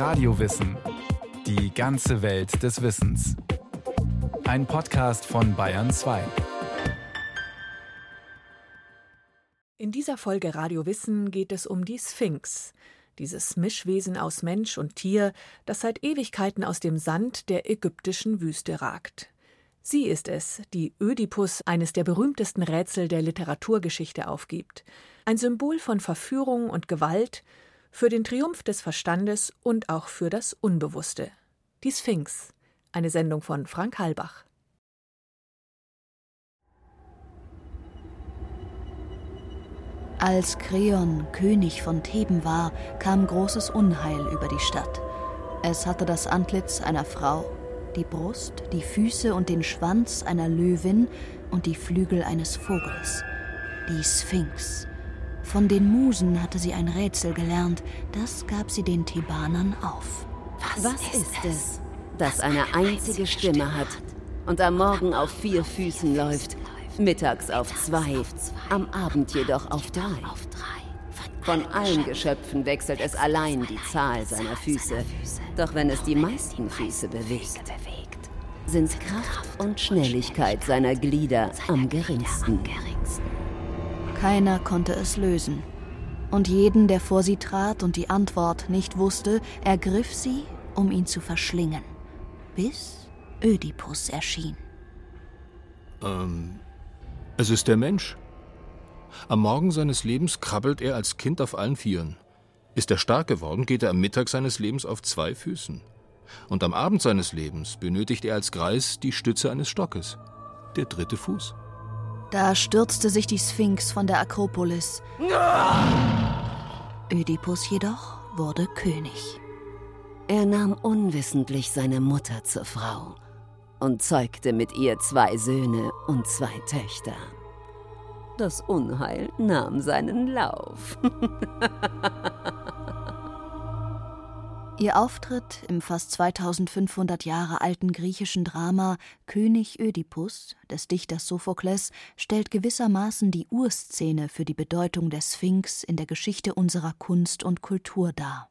Radiowissen. Die ganze Welt des Wissens. Ein Podcast von Bayern 2. In dieser Folge Radio Wissen geht es um die Sphinx, dieses Mischwesen aus Mensch und Tier, das seit Ewigkeiten aus dem Sand der ägyptischen Wüste ragt. Sie ist es, die Ödipus eines der berühmtesten Rätsel der Literaturgeschichte aufgibt. Ein Symbol von Verführung und Gewalt, für den Triumph des Verstandes und auch für das Unbewusste. Die Sphinx, eine Sendung von Frank Halbach. Als Kreon König von Theben war, kam großes Unheil über die Stadt. Es hatte das Antlitz einer Frau, die Brust, die Füße und den Schwanz einer Löwin und die Flügel eines Vogels. Die Sphinx. Von den Musen hatte sie ein Rätsel gelernt, das gab sie den Thebanern auf. Was, Was ist, ist es, das eine einzige Stimme hat und am Morgen auf vier Füßen läuft, mittags auf zwei, am Abend jedoch auf drei? Von allen Geschöpfen wechselt es allein die Zahl seiner Füße. Doch wenn es die meisten Füße bewegt, sind Kraft und Schnelligkeit seiner Glieder am geringsten. Keiner konnte es lösen. Und jeden, der vor sie trat und die Antwort nicht wusste, ergriff sie, um ihn zu verschlingen. Bis Ödipus erschien. Ähm, es ist der Mensch. Am Morgen seines Lebens krabbelt er als Kind auf allen Vieren. Ist er stark geworden, geht er am Mittag seines Lebens auf zwei Füßen. Und am Abend seines Lebens benötigt er als Greis die Stütze eines Stockes, der dritte Fuß. Da stürzte sich die Sphinx von der Akropolis. Ödipus jedoch wurde König. Er nahm unwissentlich seine Mutter zur Frau und zeugte mit ihr zwei Söhne und zwei Töchter. Das Unheil nahm seinen Lauf. Ihr Auftritt im fast 2500 Jahre alten griechischen Drama König Ödipus des Dichters Sophokles stellt gewissermaßen die Urszene für die Bedeutung der Sphinx in der Geschichte unserer Kunst und Kultur dar.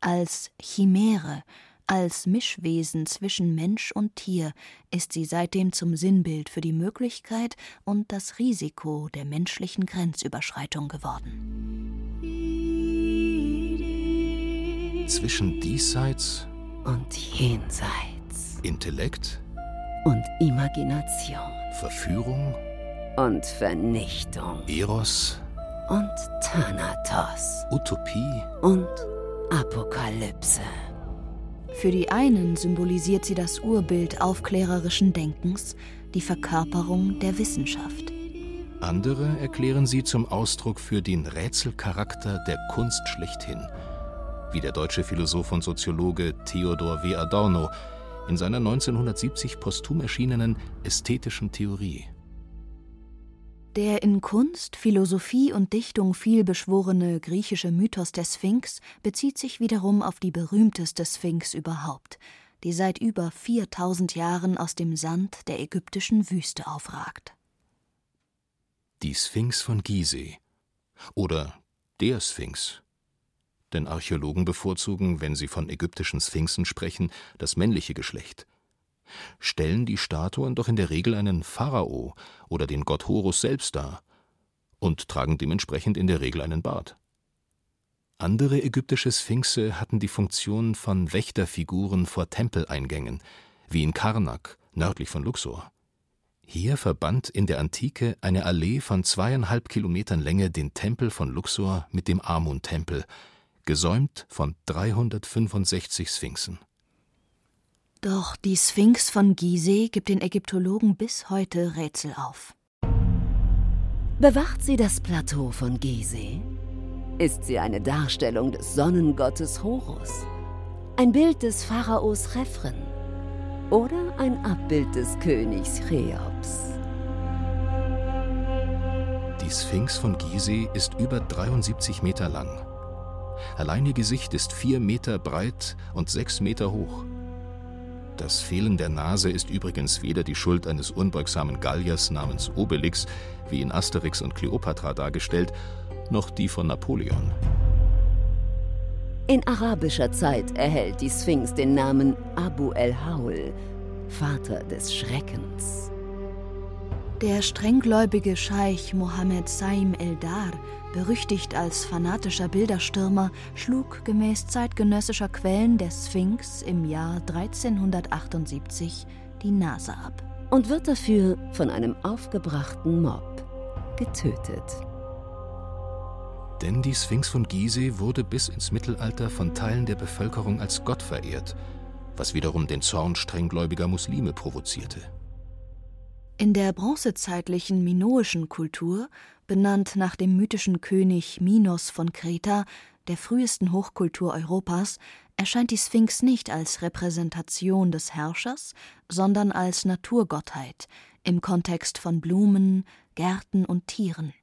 Als Chimäre, als Mischwesen zwischen Mensch und Tier ist sie seitdem zum Sinnbild für die Möglichkeit und das Risiko der menschlichen Grenzüberschreitung geworden zwischen diesseits und jenseits, Intellekt und Imagination, Verführung und Vernichtung, Eros und Thanatos, Utopie und Apokalypse. Für die einen symbolisiert sie das Urbild aufklärerischen Denkens, die Verkörperung der Wissenschaft. Andere erklären sie zum Ausdruck für den Rätselcharakter der Kunst schlechthin – wie der deutsche Philosoph und Soziologe Theodor W. Adorno in seiner 1970 posthum erschienenen Ästhetischen Theorie. Der in Kunst, Philosophie und Dichtung vielbeschworene griechische Mythos der Sphinx bezieht sich wiederum auf die berühmteste Sphinx überhaupt, die seit über 4000 Jahren aus dem Sand der ägyptischen Wüste aufragt. Die Sphinx von Gizeh oder der Sphinx denn Archäologen bevorzugen, wenn sie von ägyptischen Sphinxen sprechen, das männliche Geschlecht. Stellen die Statuen doch in der Regel einen Pharao oder den Gott Horus selbst dar und tragen dementsprechend in der Regel einen Bart. Andere ägyptische Sphinxe hatten die Funktion von Wächterfiguren vor Tempeleingängen, wie in Karnak, nördlich von Luxor. Hier verband in der Antike eine Allee von zweieinhalb Kilometern Länge den Tempel von Luxor mit dem Amun-Tempel, gesäumt von 365 Sphinxen. Doch die Sphinx von Gizeh gibt den Ägyptologen bis heute Rätsel auf. Bewacht sie das Plateau von Gizeh? Ist sie eine Darstellung des Sonnengottes Horus? Ein Bild des Pharaos Rephren? Oder ein Abbild des Königs Cheops? Die Sphinx von Gizeh ist über 73 Meter lang Allein ihr Gesicht ist vier Meter breit und sechs Meter hoch. Das Fehlen der Nase ist übrigens weder die Schuld eines unbeugsamen Galliers namens Obelix, wie in Asterix und Kleopatra dargestellt, noch die von Napoleon. In arabischer Zeit erhält die Sphinx den Namen Abu el-Haul, Vater des Schreckens. Der strenggläubige Scheich Mohammed Saim el-Dar, berüchtigt als fanatischer Bilderstürmer, schlug gemäß zeitgenössischer Quellen der Sphinx im Jahr 1378 die Nase ab. Und wird dafür von einem aufgebrachten Mob getötet. Denn die Sphinx von Gizeh wurde bis ins Mittelalter von Teilen der Bevölkerung als Gott verehrt, was wiederum den Zorn strenggläubiger Muslime provozierte. In der bronzezeitlichen minoischen Kultur, benannt nach dem mythischen König Minos von Kreta, der frühesten Hochkultur Europas, erscheint die Sphinx nicht als Repräsentation des Herrschers, sondern als Naturgottheit im Kontext von Blumen, Gärten und Tieren.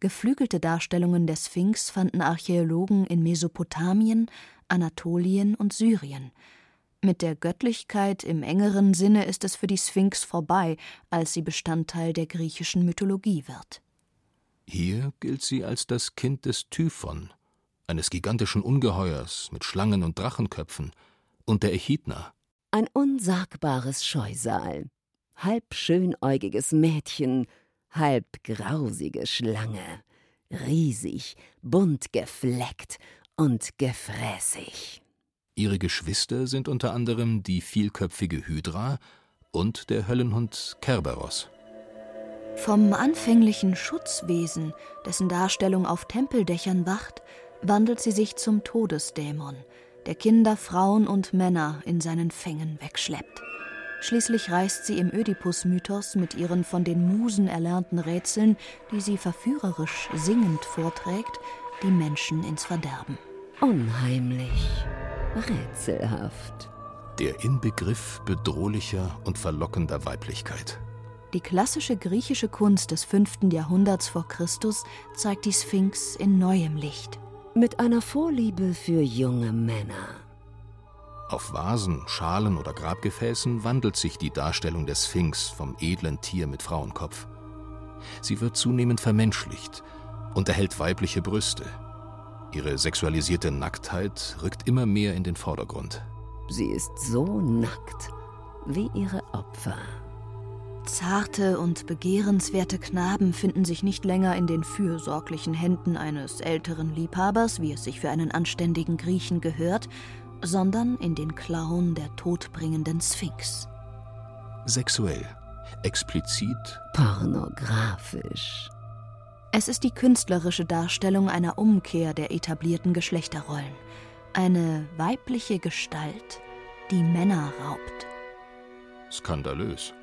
Geflügelte Darstellungen der Sphinx fanden Archäologen in Mesopotamien, Anatolien und Syrien. Mit der Göttlichkeit im engeren Sinne ist es für die Sphinx vorbei, als sie Bestandteil der griechischen Mythologie wird. Hier gilt sie als das Kind des Typhon, eines gigantischen Ungeheuers mit Schlangen und Drachenköpfen, und der Echidna. Ein unsagbares Scheusal, halb schönäugiges Mädchen, halb grausige Schlange, riesig, bunt gefleckt und gefräßig. Ihre Geschwister sind unter anderem die vielköpfige Hydra und der Höllenhund Kerberos. Vom anfänglichen Schutzwesen, dessen Darstellung auf Tempeldächern wacht, wandelt sie sich zum Todesdämon, der Kinder, Frauen und Männer in seinen Fängen wegschleppt. Schließlich reißt sie im Ödipus-Mythos mit ihren von den Musen erlernten Rätseln, die sie verführerisch singend vorträgt, die Menschen ins Verderben. Unheimlich, rätselhaft. Der Inbegriff bedrohlicher und verlockender Weiblichkeit. Die klassische griechische Kunst des 5. Jahrhunderts vor Christus zeigt die Sphinx in neuem Licht. Mit einer Vorliebe für junge Männer. Auf Vasen, Schalen oder Grabgefäßen wandelt sich die Darstellung der Sphinx vom edlen Tier mit Frauenkopf. Sie wird zunehmend vermenschlicht und erhält weibliche Brüste. Ihre sexualisierte Nacktheit rückt immer mehr in den Vordergrund. Sie ist so nackt wie ihre Opfer. Zarte und begehrenswerte Knaben finden sich nicht länger in den fürsorglichen Händen eines älteren Liebhabers, wie es sich für einen anständigen Griechen gehört, sondern in den Klauen der todbringenden Sphinx. Sexuell, explizit, pornografisch. Es ist die künstlerische Darstellung einer Umkehr der etablierten Geschlechterrollen. Eine weibliche Gestalt, die Männer raubt. Skandalös.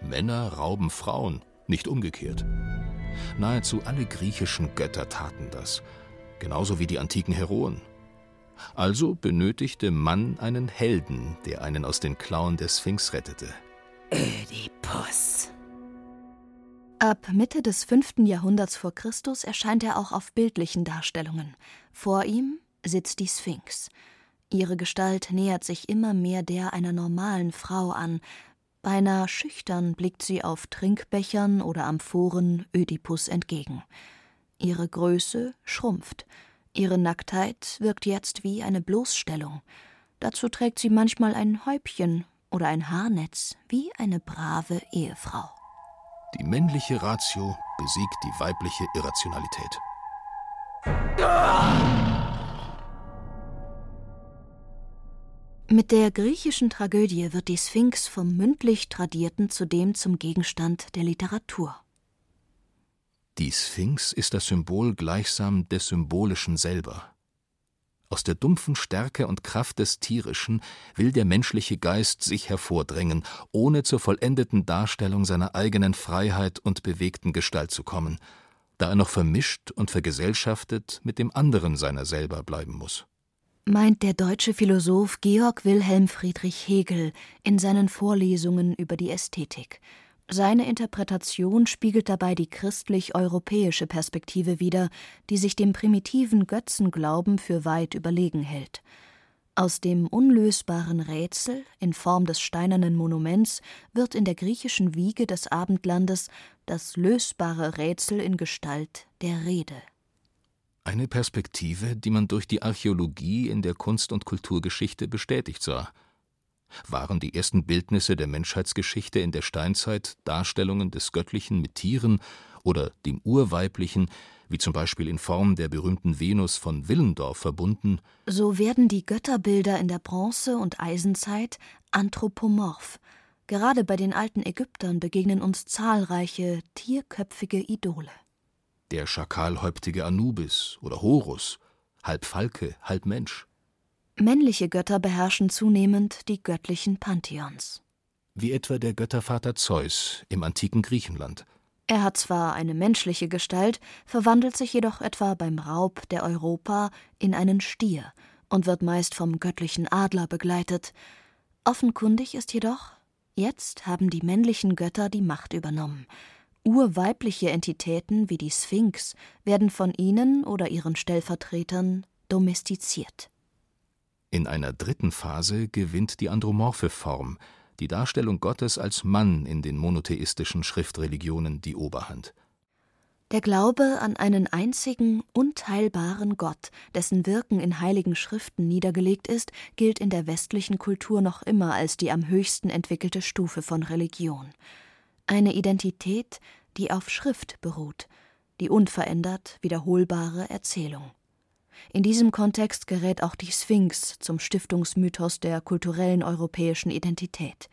Männer rauben Frauen, nicht umgekehrt. Nahezu alle griechischen Götter taten das, genauso wie die antiken Heroen. Also benötigte Mann einen Helden, der einen aus den Klauen der Sphinx rettete. Ödipus. Ab Mitte des 5. Jahrhunderts vor Christus erscheint er auch auf bildlichen Darstellungen. Vor ihm sitzt die Sphinx. Ihre Gestalt nähert sich immer mehr der einer normalen Frau an. Beinahe schüchtern blickt sie auf Trinkbechern oder Amphoren Ödipus entgegen. Ihre Größe schrumpft. Ihre Nacktheit wirkt jetzt wie eine Bloßstellung. Dazu trägt sie manchmal ein Häubchen oder ein Haarnetz, wie eine brave Ehefrau. Die männliche Ratio besiegt die weibliche Irrationalität. Mit der griechischen Tragödie wird die Sphinx vom mündlich Tradierten zudem zum Gegenstand der Literatur. Die Sphinx ist das Symbol gleichsam des Symbolischen selber. Aus der dumpfen Stärke und Kraft des Tierischen will der menschliche Geist sich hervordrängen, ohne zur vollendeten Darstellung seiner eigenen Freiheit und bewegten Gestalt zu kommen, da er noch vermischt und vergesellschaftet mit dem anderen seiner selber bleiben muss. Meint der deutsche Philosoph Georg Wilhelm Friedrich Hegel in seinen Vorlesungen über die Ästhetik. Seine Interpretation spiegelt dabei die christlich-europäische Perspektive wider, die sich dem primitiven Götzenglauben für weit überlegen hält. Aus dem unlösbaren Rätsel in Form des steinernen Monuments wird in der griechischen Wiege des Abendlandes das lösbare Rätsel in Gestalt der Rede. Eine Perspektive, die man durch die Archäologie in der Kunst- und Kulturgeschichte bestätigt sah. Waren die ersten Bildnisse der Menschheitsgeschichte in der Steinzeit Darstellungen des Göttlichen mit Tieren oder dem Urweiblichen, wie zum Beispiel in Form der berühmten Venus von Willendorf verbunden, so werden die Götterbilder in der Bronze- und Eisenzeit anthropomorph. Gerade bei den alten Ägyptern begegnen uns zahlreiche tierköpfige Idole. Der schakalhäuptige Anubis oder Horus, halb Falke, halb Mensch. Männliche Götter beherrschen zunehmend die göttlichen Pantheons. Wie etwa der Göttervater Zeus im antiken Griechenland. Er hat zwar eine menschliche Gestalt, verwandelt sich jedoch etwa beim Raub der Europa in einen Stier und wird meist vom göttlichen Adler begleitet. Offenkundig ist jedoch, jetzt haben die männlichen Götter die Macht übernommen. Urweibliche Entitäten wie die Sphinx werden von ihnen oder ihren Stellvertretern domestiziert. In einer dritten Phase gewinnt die andromorphe Form, die Darstellung Gottes als Mann in den monotheistischen Schriftreligionen die Oberhand. Der Glaube an einen einzigen, unteilbaren Gott, dessen Wirken in heiligen Schriften niedergelegt ist, gilt in der westlichen Kultur noch immer als die am höchsten entwickelte Stufe von Religion. Eine Identität, die auf Schrift beruht, die unverändert wiederholbare Erzählung. In diesem Kontext gerät auch die Sphinx zum Stiftungsmythos der kulturellen europäischen Identität.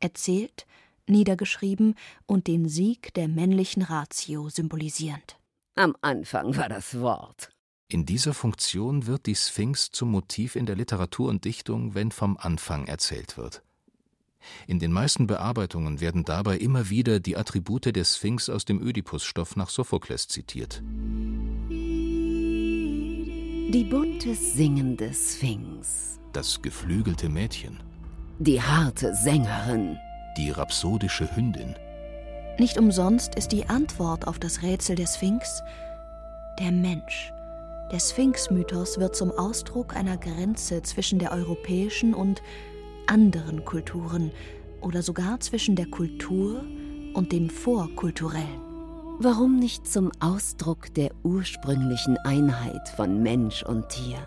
Erzählt, niedergeschrieben und den Sieg der männlichen Ratio symbolisierend. Am Anfang war das Wort. In dieser Funktion wird die Sphinx zum Motiv in der Literatur und Dichtung, wenn vom Anfang erzählt wird. In den meisten Bearbeitungen werden dabei immer wieder die Attribute der Sphinx aus dem Ödipusstoff nach Sophokles zitiert. Die bunte singende Sphinx. Das geflügelte Mädchen. Die harte Sängerin. Die rhapsodische Hündin. Nicht umsonst ist die Antwort auf das Rätsel der Sphinx der Mensch. Der Sphinx-Mythos wird zum Ausdruck einer Grenze zwischen der europäischen und anderen Kulturen oder sogar zwischen der Kultur und dem Vorkulturellen. Warum nicht zum Ausdruck der ursprünglichen Einheit von Mensch und Tier?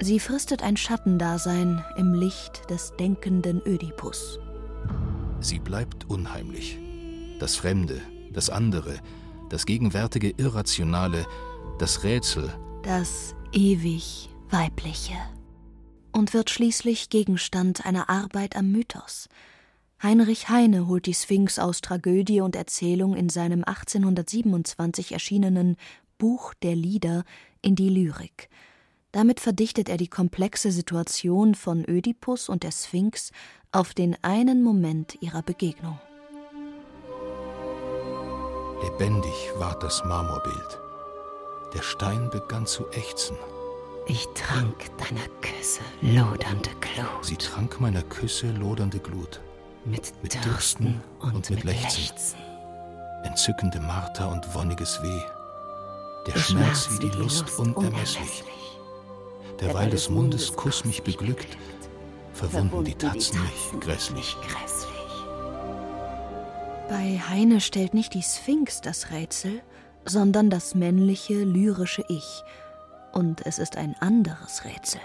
Sie fristet ein Schattendasein im Licht des denkenden Ödipus. Sie bleibt unheimlich. Das Fremde, das andere, das gegenwärtige Irrationale, das Rätsel. Das ewig Weibliche. Und wird schließlich Gegenstand einer Arbeit am Mythos, Heinrich Heine holt die Sphinx aus Tragödie und Erzählung in seinem 1827 erschienenen Buch der Lieder in die Lyrik. Damit verdichtet er die komplexe Situation von Ödipus und der Sphinx auf den einen Moment ihrer Begegnung. Lebendig ward das Marmorbild. Der Stein begann zu ächzen. Ich trank deiner Küsse lodernde Glut. Sie trank meiner Küsse lodernde Glut mit, mit Dürsten und, und mit, Lechzen. Lechzen. Entzückende Marter und wonniges Weh. Der, Der Schmerz, Schmerz wie die, die Lust, Lust unermesslich. Derweil des Mundes Kuss mich beglückt, verwunden die Tatzen mich grässlich. Bei Heine stellt nicht die Sphinx das Rätsel, sondern das männliche, lyrische Ich. Und es ist ein anderes Rätsel.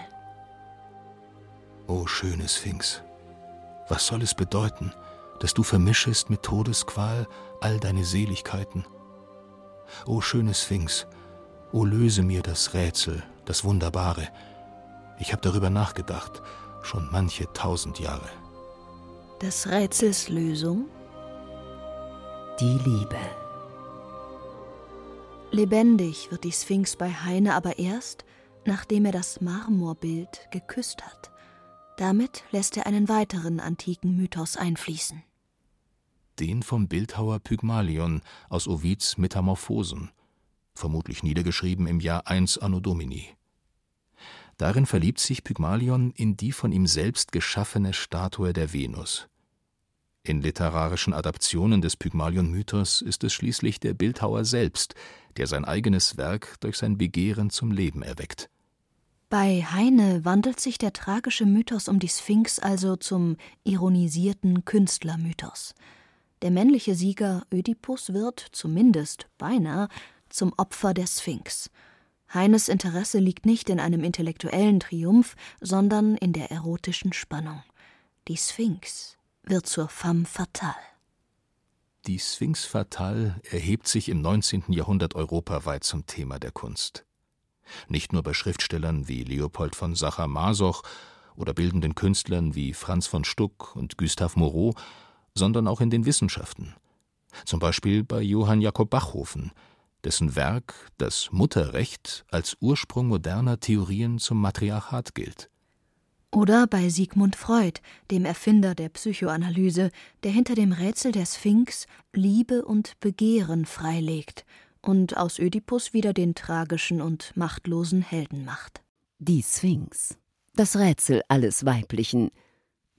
O schöne Sphinx, was soll es bedeuten, dass du vermischest mit Todesqual all deine Seligkeiten? O schöne Sphinx, o löse mir das Rätsel, das Wunderbare. Ich habe darüber nachgedacht, schon manche tausend Jahre. Des Rätsels Lösung? Die Liebe. Lebendig wird die Sphinx bei Heine aber erst, nachdem er das Marmorbild geküsst hat. Damit lässt er einen weiteren antiken Mythos einfließen. Den vom Bildhauer Pygmalion aus Ovids Metamorphosen, vermutlich niedergeschrieben im Jahr 1 Anno Domini. Darin verliebt sich Pygmalion in die von ihm selbst geschaffene Statue der Venus. In literarischen Adaptionen des Pygmalion-Mythos ist es schließlich der Bildhauer selbst, der sein eigenes Werk durch sein Begehren zum Leben erweckt. Bei Heine wandelt sich der tragische Mythos um die Sphinx also zum ironisierten Künstlermythos. Der männliche Sieger Ödipus wird, zumindest beinahe, zum Opfer der Sphinx. Heines Interesse liegt nicht in einem intellektuellen Triumph, sondern in der erotischen Spannung. Die Sphinx wird zur femme fatale. Die Sphinx fatale erhebt sich im 19. Jahrhundert europaweit zum Thema der Kunst. Nicht nur bei Schriftstellern wie Leopold von Sacher-Masoch oder bildenden Künstlern wie Franz von Stuck und Gustave Moreau, sondern auch in den Wissenschaften. Zum Beispiel bei Johann Jakob Bachhofen, dessen Werk das Mutterrecht als Ursprung moderner Theorien zum Matriarchat gilt. Oder bei Sigmund Freud, dem Erfinder der Psychoanalyse, der hinter dem Rätsel der Sphinx Liebe und Begehren freilegt und aus Ödipus wieder den tragischen und machtlosen Helden macht. Die Sphinx, das Rätsel alles Weiblichen,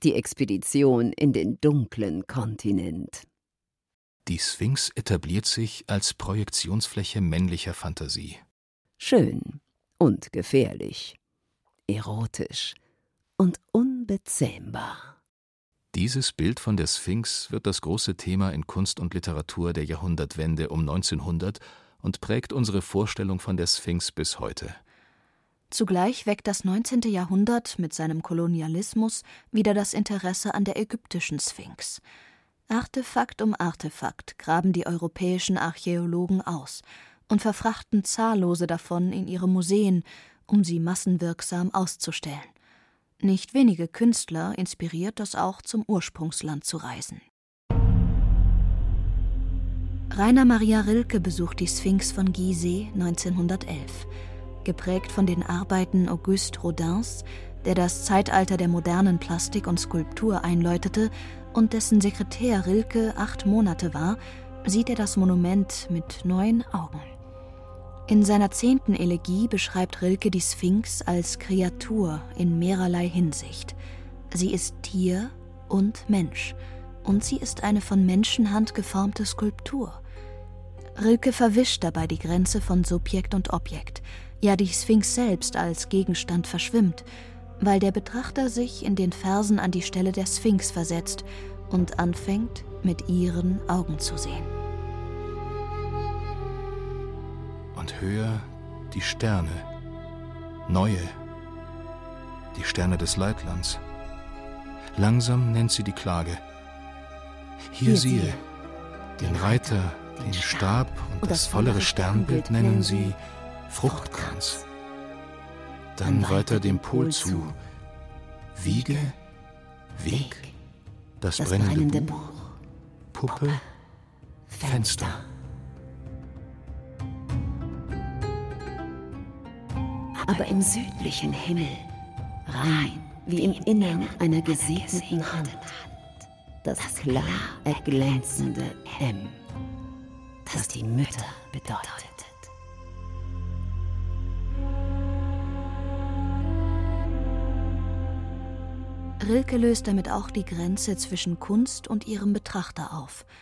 die Expedition in den dunklen Kontinent. Die Sphinx etabliert sich als Projektionsfläche männlicher Fantasie. Schön und gefährlich, erotisch und unbezähmbar. Dieses Bild von der Sphinx wird das große Thema in Kunst und Literatur der Jahrhundertwende um 1900 und prägt unsere Vorstellung von der Sphinx bis heute. Zugleich weckt das 19. Jahrhundert mit seinem Kolonialismus wieder das Interesse an der ägyptischen Sphinx. Artefakt um Artefakt graben die europäischen Archäologen aus und verfrachten zahllose davon in ihre Museen, um sie massenwirksam auszustellen. Nicht wenige Künstler inspiriert das auch zum Ursprungsland zu reisen. Rainer Maria Rilke besucht die Sphinx von Gizeh 1911. Geprägt von den Arbeiten Auguste Rodins, der das Zeitalter der modernen Plastik und Skulptur einläutete und dessen Sekretär Rilke acht Monate war, sieht er das Monument mit neuen Augen. In seiner zehnten Elegie beschreibt Rilke die Sphinx als Kreatur in mehrerlei Hinsicht. Sie ist Tier und Mensch, und sie ist eine von Menschenhand geformte Skulptur. Rilke verwischt dabei die Grenze von Subjekt und Objekt, ja die Sphinx selbst als Gegenstand verschwimmt, weil der Betrachter sich in den Versen an die Stelle der Sphinx versetzt und anfängt, mit ihren Augen zu sehen. Und höher die Sterne, neue, die Sterne des Leitlands. Langsam nennt sie die Klage. Hier, Hier siehe, den Reiter, den Stab und das vollere Sternbild nennen sie Fruchtkranz. Dann weiter dem Pol zu. Wiege, Weg, das brennende Buch, Puppe, Fenster. Aber im südlichen Himmel, rein wie im Innern einer gesegneten Hand, das klar erglänzende M, das die Mütter bedeutet. Rilke löst damit auch die Grenze zwischen Kunst und ihrem Betrachter auf –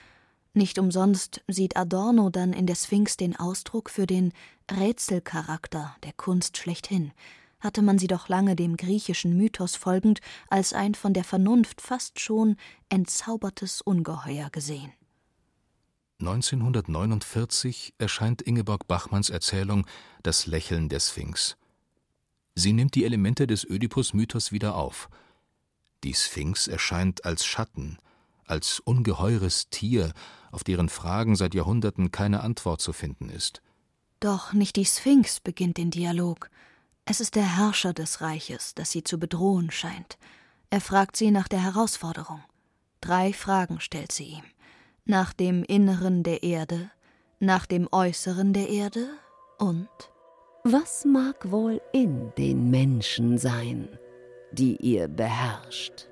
nicht umsonst sieht Adorno dann in der Sphinx den Ausdruck für den Rätselcharakter der Kunst schlechthin, hatte man sie doch lange dem griechischen Mythos folgend als ein von der Vernunft fast schon entzaubertes Ungeheuer gesehen. 1949 erscheint Ingeborg Bachmanns Erzählung Das Lächeln der Sphinx. Sie nimmt die Elemente des Ödipus-Mythos wieder auf. Die Sphinx erscheint als Schatten, als ungeheures Tier, auf deren Fragen seit Jahrhunderten keine Antwort zu finden ist. Doch nicht die Sphinx beginnt den Dialog. Es ist der Herrscher des Reiches, das sie zu bedrohen scheint. Er fragt sie nach der Herausforderung. Drei Fragen stellt sie ihm. Nach dem Inneren der Erde, nach dem Äußeren der Erde und was mag wohl in den Menschen sein, die ihr beherrscht?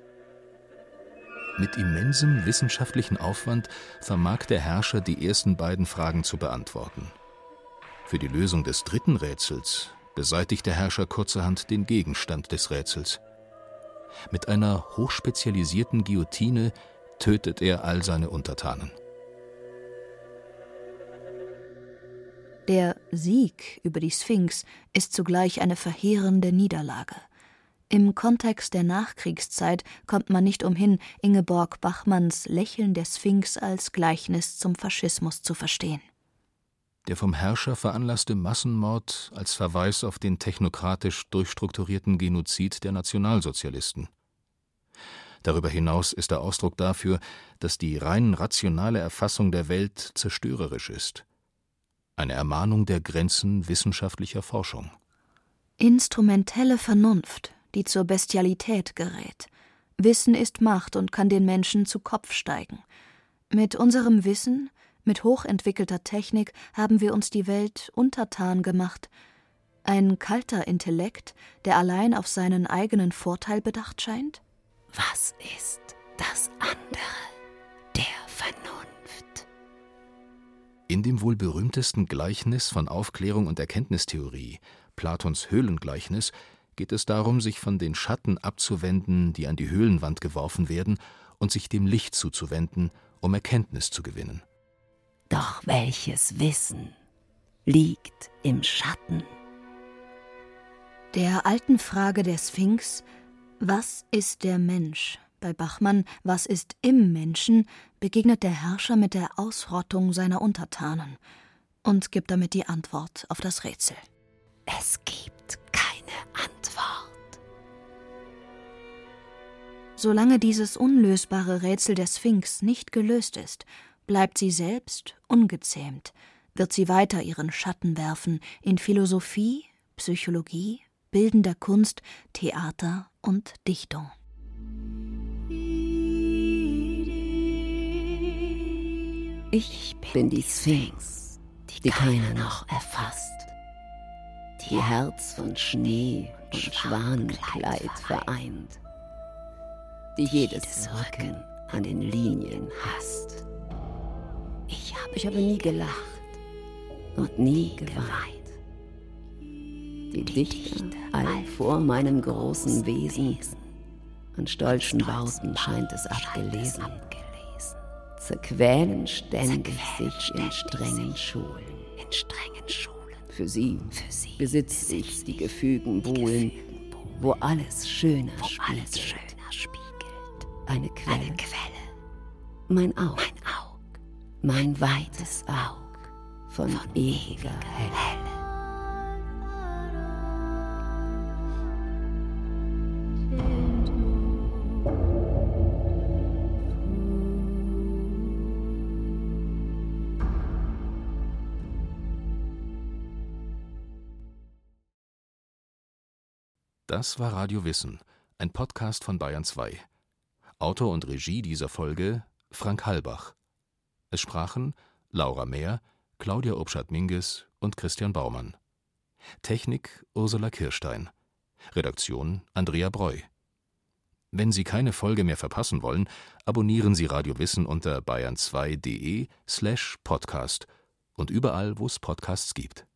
Mit immensem wissenschaftlichen Aufwand vermag der Herrscher die ersten beiden Fragen zu beantworten. Für die Lösung des dritten Rätsels beseitigt der Herrscher kurzerhand den Gegenstand des Rätsels. Mit einer hochspezialisierten Guillotine tötet er all seine Untertanen. Der Sieg über die Sphinx ist zugleich eine verheerende Niederlage. Im Kontext der Nachkriegszeit kommt man nicht umhin, Ingeborg Bachmanns Lächeln der Sphinx als Gleichnis zum Faschismus zu verstehen. der vom Herrscher veranlasste Massenmord als Verweis auf den technokratisch durchstrukturierten Genozid der Nationalsozialisten. Darüber hinaus ist er Ausdruck dafür, dass die rein rationale Erfassung der Welt zerstörerisch ist. Eine Ermahnung der Grenzen wissenschaftlicher Forschung. Instrumentelle Vernunft, die zur Bestialität gerät. Wissen ist Macht und kann den Menschen zu Kopf steigen. Mit unserem Wissen, mit hochentwickelter Technik haben wir uns die Welt untertan gemacht. Ein kalter Intellekt, der allein auf seinen eigenen Vorteil bedacht scheint? Was ist das andere der Vernunft? In dem wohl berühmtesten Gleichnis von Aufklärung und Erkenntnistheorie, Platons Höhlengleichnis, geht es darum, sich von den Schatten abzuwenden, die an die Höhlenwand geworfen werden, und sich dem Licht zuzuwenden, um Erkenntnis zu gewinnen. Doch welches Wissen liegt im Schatten? Der alten Frage der Sphinx was ist der Mensch? Bei Bachmann Was ist im Menschen begegnet der Herrscher mit der Ausrottung seiner Untertanen und gibt damit die Antwort auf das Rätsel. Es gibt Solange dieses unlösbare Rätsel der Sphinx nicht gelöst ist, bleibt sie selbst ungezähmt, wird sie weiter ihren Schatten werfen in Philosophie, Psychologie, bildender Kunst, Theater und Dichtung. Ich bin die Sphinx, die keiner noch erfasst, die Herz von Schnee und Schwanenkleid vereint, die jedes Rücken an den Linien hasst. Ich habe, ich habe nie gelacht und nie geweint. Die Dichter all vor meinem großen Wesen, an stolzen Bauten scheint es abgelesen, zerquälen ständig sich in strengen Schulen. Für sie, besitze ich die gefügen Buhlen, wo alles schöner spiegelt. Eine Quelle, mein Aug, mein weites Aug. Von ewiger Helle. Das war Radio Wissen, ein Podcast von Bayern 2. Autor und Regie dieser Folge Frank Halbach. Es sprachen Laura Mehr, Claudia Obschat-Minges und Christian Baumann. Technik Ursula Kirstein. Redaktion Andrea Breu. Wenn Sie keine Folge mehr verpassen wollen, abonnieren Sie Radio Wissen unter bayern2.de slash podcast und überall, wo es Podcasts gibt.